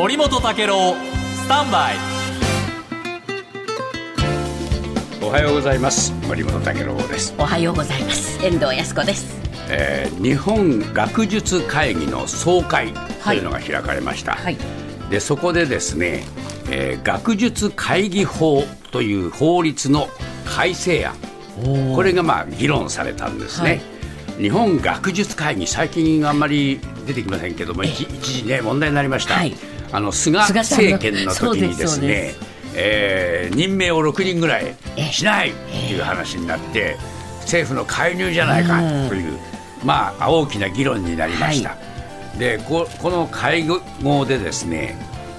森本武郎スタンバイ。おはようございます。森本武郎です、おはようございます。遠藤康子です。えー日本学術会議の総会というのが開かれました、はい。でそこでですね、えー学術会議法という法律の改正案。これがまあ議論されたんですね、日本学術会議最近あんまり出てきませんけども一一時ね問題になりました、はいあの菅政権の時にですねすえー任命を6人ぐらいえしないという話になって政府の介入じゃないかという、まあ大きな議論になりました、でここの会合でですね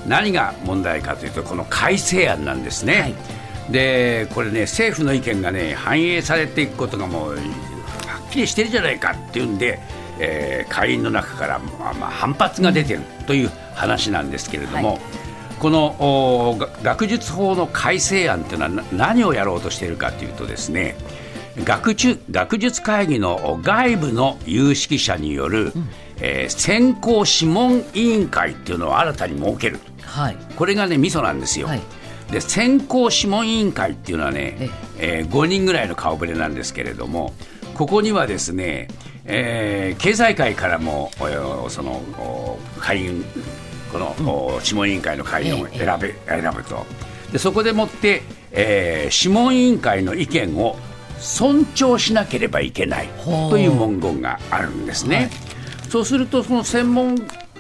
何が問題かというとこの改正案なんですね、はい。でこれね政府の意見がね反映されていくことがもうはっきりしてるじゃないかっていうんで、えー会員の中から、まあまあ、反発が出てるという話なんですけれども、はい。この学術法の改正案というのはな何をやろうとしているかというとですね学術学術会議の外部の有識者による、えー選考諮問委員会っていうのを新たに設ける。はい。これがねミソなんですよ、はい。で選考諮問委員会っていうのはねえ、え。ー5人ぐらいの顔ぶれなんですけれどもここにはですね、えー経済界からもおそのお会員この、お諮問委員会の会員をええ選べ、選ぶと。でそこでもって、えー諮問委員会の意見を尊重しなければいけないという文言があるんですね。はい。そうするとその専門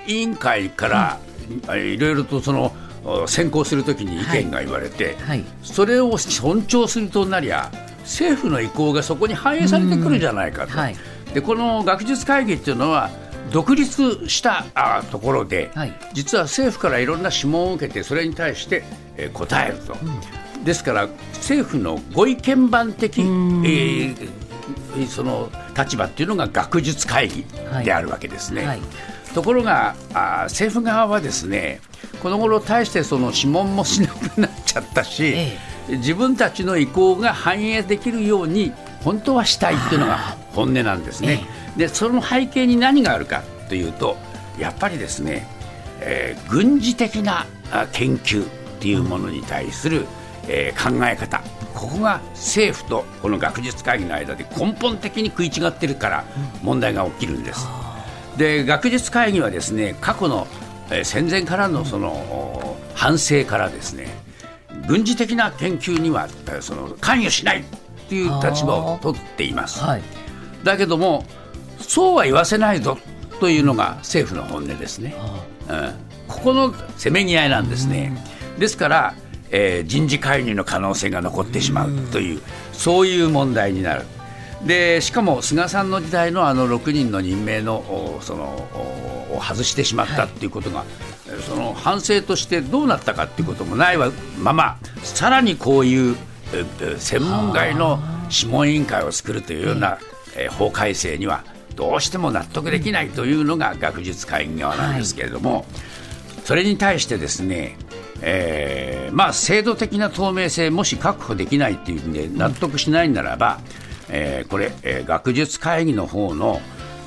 委員会から、あいろいろとそのお選考するときに意見が言われて、はい。それを尊重するとなりゃ政府の意向がそこに反映されてくるじゃないかと、うんはい。でこの学術会議っていうのは独立したあところで、はい。実は政府からいろんな諮問を受けてそれに対して、えー答えると、ですから政府のご意見番的、えーその立場っていうのが学術会議であるわけですね。はい。ところがあー政府側はですねこの頃大してその諮問もしなくなっちゃったし、え自分たちの意向が反映できるように本当はしたいっていうのが本音なんですね。でその背景に何があるかというとやっぱりですね、えー軍事的なあ研究っていうものに対する、えー考え方。ここが政府とこの学術会議の間で根本的に食い違ってるから問題が起きるんです。で学術会議はですね過去の、えー戦前からのその、お反省からですね軍事的な研究にはえーその関与しないという立場を取っています。はいだけどもそうは言わせないぞというのが政府の本音ですね。うん、ここのせめぎ合いなんですね。ですから、えー人事介入の可能性が残ってしまうという、そういう問題になる。でしかも菅さんの時代のあの6人の任命のおそのおを外してしまったっていうことが、えーその反省としてどうなったかっていうこともないわままさらにこういう専門外の諮問委員会を作るというような、えー法改正にはどうしても納得できないというのが学術会議側なんですけれども、それに対してですね、えーまあ、制度的な透明性もし確保できないというんで納得しないならば、えーこれ、えー学術会議の方の、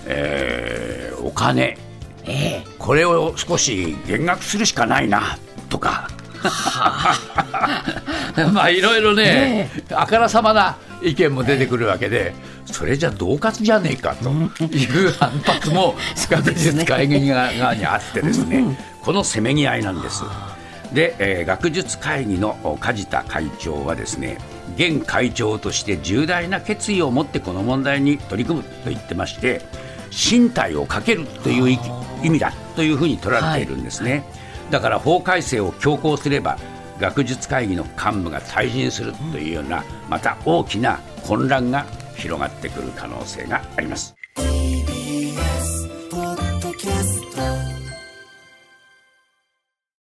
えーお金ええこれを少し減額するしかないなとか。まあいろいろね、あからさまな意見も出てくるわけで、それじゃ恫喝じゃねえかという反発も学術会議側にあってですね、このせめぎ合いなんです。で、えー学術会議のお梶田会長はですね現会長として重大な決意を持ってこの問題に取り組むと言ってまして身体をかけるという意意味だというふうに取られているんですね、だから法改正を強行すれば学術会議の幹部が退陣するというようなまた大きな混乱が広がってくる可能性があります